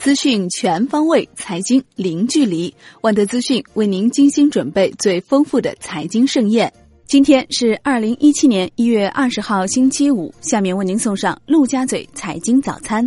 资讯全方位，财经零距离。万德资讯为您精心准备最丰富的财经盛宴。今天是二零一七年一月二十号，星期五。下面为您送上陆家嘴财经早餐。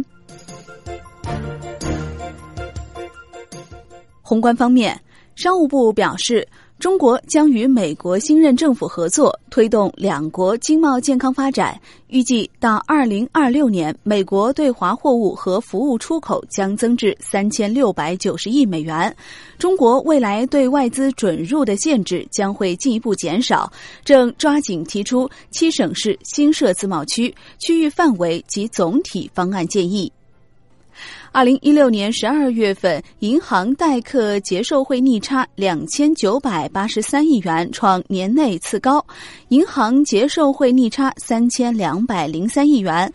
宏观方面，商务部表示。中国将与美国新任政府合作，推动两国经贸健康发展。预计到二零二六年，美国对华货物和服务出口将增至三千六百九十亿美元。中国未来对外资准入的限制将会进一步减少，正抓紧提出七省市新设自贸区区域范围及总体方案建议。二零一六年十二月份，银行代客结售汇逆差两千九百八十三亿元，创年内次高；银行结售汇逆差三千两百零三亿元。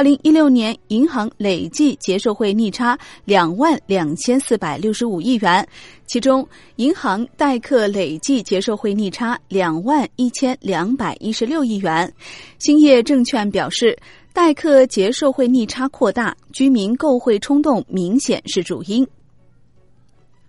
二零一六年，银行累计结售汇逆差两万两千四百六十五亿元，其中银行代客累计结售汇逆差两万一千两百一十六亿元。兴业证券表示。代客结售汇逆差扩大，居民购汇冲动明显是主因。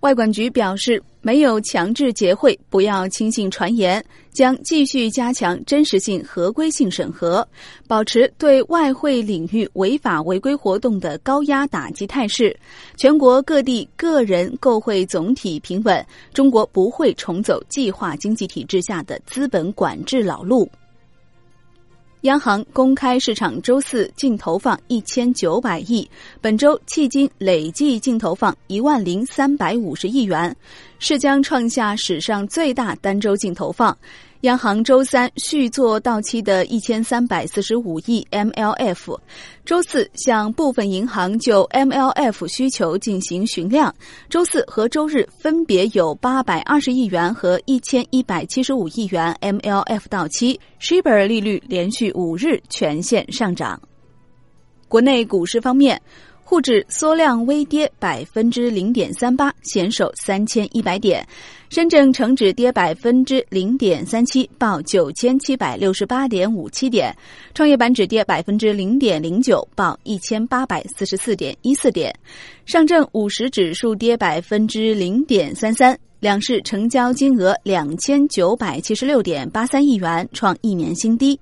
外管局表示，没有强制结汇，不要轻信传言，将继续加强真实性、合规性审核，保持对外汇领域违法违规活动的高压打击态势。全国各地个人购汇总体平稳，中国不会重走计划经济体制下的资本管制老路。央行公开市场周四净投放一千九百亿，本周迄今累计净投放一万零三百五十亿元，是将创下史上最大单周净投放。央行周三续做到期的一千三百四十五亿 MLF，周四向部分银行就 MLF 需求进行询量。周四和周日分别有八百二十亿元和一千一百七十五亿元 MLF 到期，Shibor 利率连续五日全线上涨。国内股市方面。沪指缩量微跌百分之零点三八，险守三千一百点；深圳成指跌百分之零点三七，报九千七百六十八点五七点；创业板指跌百分之零点零九，报一千八百四十四点一四点；上证五十指数跌百分之零点三三，两市成交金额两千九百七十六点八三亿元，创一年新低。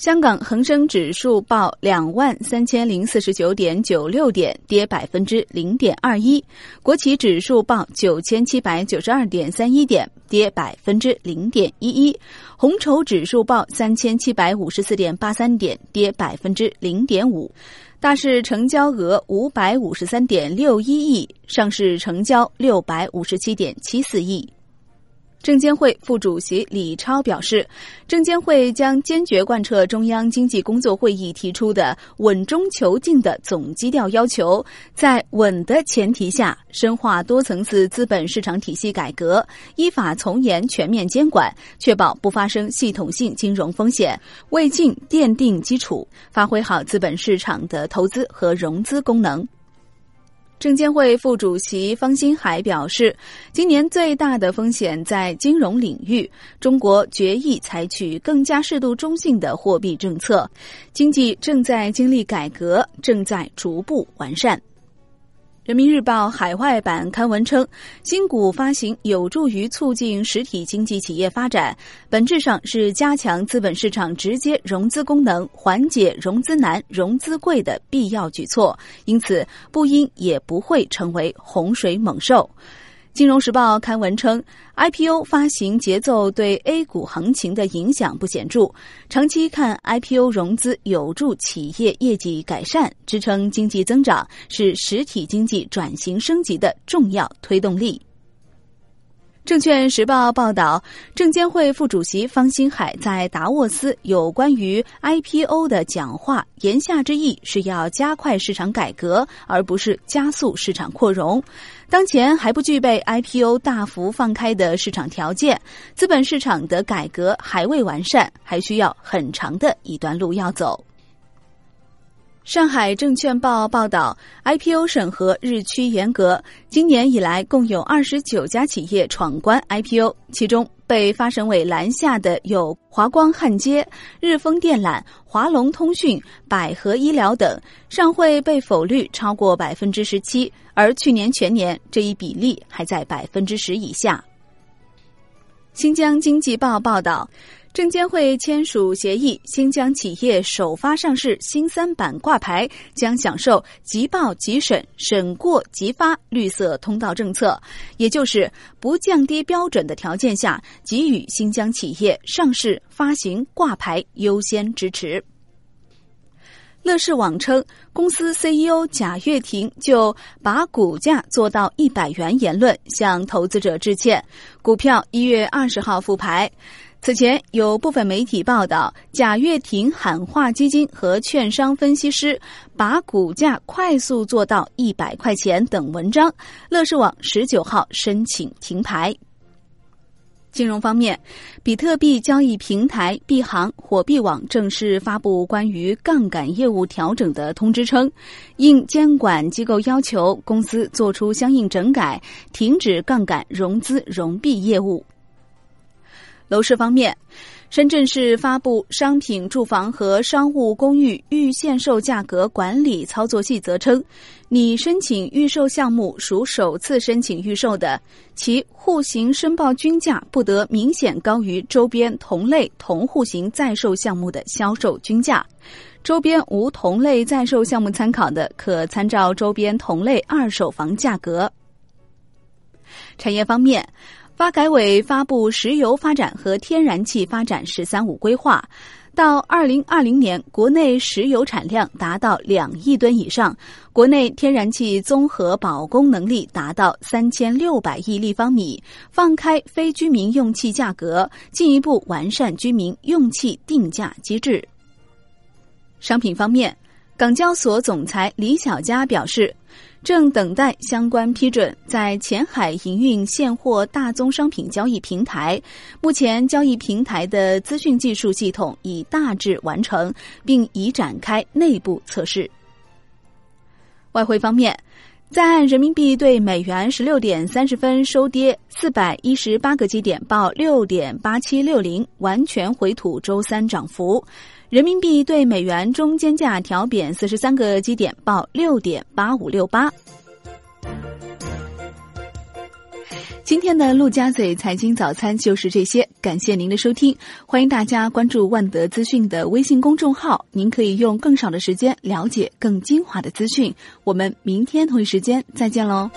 香港恒生指数报两万三千零四十九点九六点，跌百分之零点二一；国企指数报九千七百九十二点三一点，跌百分之零点一一；红筹指数报三千七百五十四点八三点，跌百分之零点五。大市成交额五百五十三点六一亿，上市成交六百五十七点七四亿。证监会副主席李超表示，证监会将坚决贯彻中央经济工作会议提出的“稳中求进”的总基调要求，在稳的前提下，深化多层次资本市场体系改革，依法从严全面监管，确保不发生系统性金融风险，为进奠定基础，发挥好资本市场的投资和融资功能。证监会副主席方新海表示，今年最大的风险在金融领域，中国决议采取更加适度中性的货币政策，经济正在经历改革，正在逐步完善。人民日报海外版刊文称，新股发行有助于促进实体经济企业发展，本质上是加强资本市场直接融资功能、缓解融资难、融资贵的必要举措，因此不应也不会成为洪水猛兽。金融时报刊文称，IPO 发行节奏对 A 股行情的影响不显著，长期看 IPO 融资有助企业业绩改善，支撑经济增长，是实体经济转型升级的重要推动力。证券时报报道，证监会副主席方星海在达沃斯有关于 IPO 的讲话，言下之意是要加快市场改革，而不是加速市场扩容。当前还不具备 IPO 大幅放开的市场条件，资本市场的改革还未完善，还需要很长的一段路要走。上海证券报报道，IPO 审核日趋严格。今年以来，共有二十九家企业闯关 IPO，其中被发审委拦下的有华光焊接、日丰电缆、华龙通讯、百合医疗等，上会被否率超过百分之十七，而去年全年这一比例还在百分之十以下。新疆经济报报道。证监会签署协议，新疆企业首发上市新三板挂牌将享受即报即审、审过即发绿色通道政策，也就是不降低标准的条件下，给予新疆企业上市、发行、挂牌优先支持。乐视网称，公司 CEO 贾跃亭就把股价做到一百元言论向投资者致歉，股票一月二十号复牌。此前有部分媒体报道，贾跃亭喊话基金和券商分析师，把股价快速做到一百块钱等文章。乐视网十九号申请停牌。金融方面，比特币交易平台币行火币网正式发布关于杠杆业务调整的通知，称应监管机构要求，公司做出相应整改，停止杠杆融资融币业务。楼市方面，深圳市发布《商品住房和商务公寓预限售价格管理操作细则》，称，拟申请预售项目属首次申请预售的，其户型申报均价不得明显高于周边同类同户型在售项目的销售均价。周边无同类在售项目参考的，可参照周边同类二手房价格。产业方面。发改委发布石油发展和天然气发展“十三五”规划，到二零二零年，国内石油产量达到两亿吨以上，国内天然气综合保供能力达到三千六百亿立方米，放开非居民用气价格，进一步完善居民用气定价机制。商品方面，港交所总裁李小加表示。正等待相关批准，在前海营运现货大宗商品交易平台。目前，交易平台的资讯技术系统已大致完成，并已展开内部测试。外汇方面，在岸人民币对美元十六点三十分收跌四百一十八个基点，报六点八七六零，完全回吐周三涨幅。人民币对美元中间价调贬四十三个基点，报六点八五六八。今天的陆家嘴财经早餐就是这些，感谢您的收听，欢迎大家关注万德资讯的微信公众号，您可以用更少的时间了解更精华的资讯。我们明天同一时间再见喽。